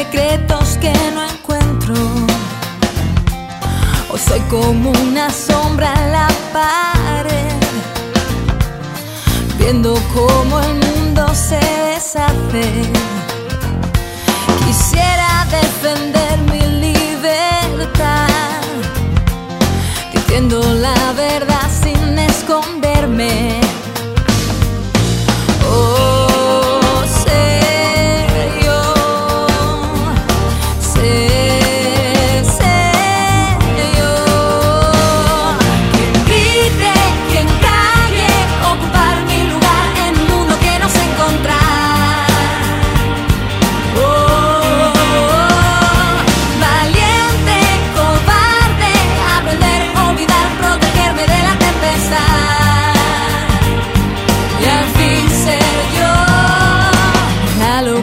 secretos que no encuentro. Hoy soy como una sombra en la pared, viendo cómo el mundo se deshace. Quisiera defender mi libertad, diciendo la verdad sin esconderme.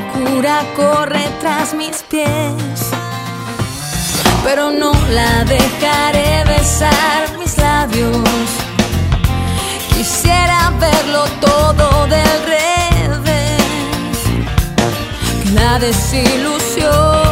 Locura corre tras mis pies, pero no la dejaré besar mis labios. Quisiera verlo todo del revés, la desilusión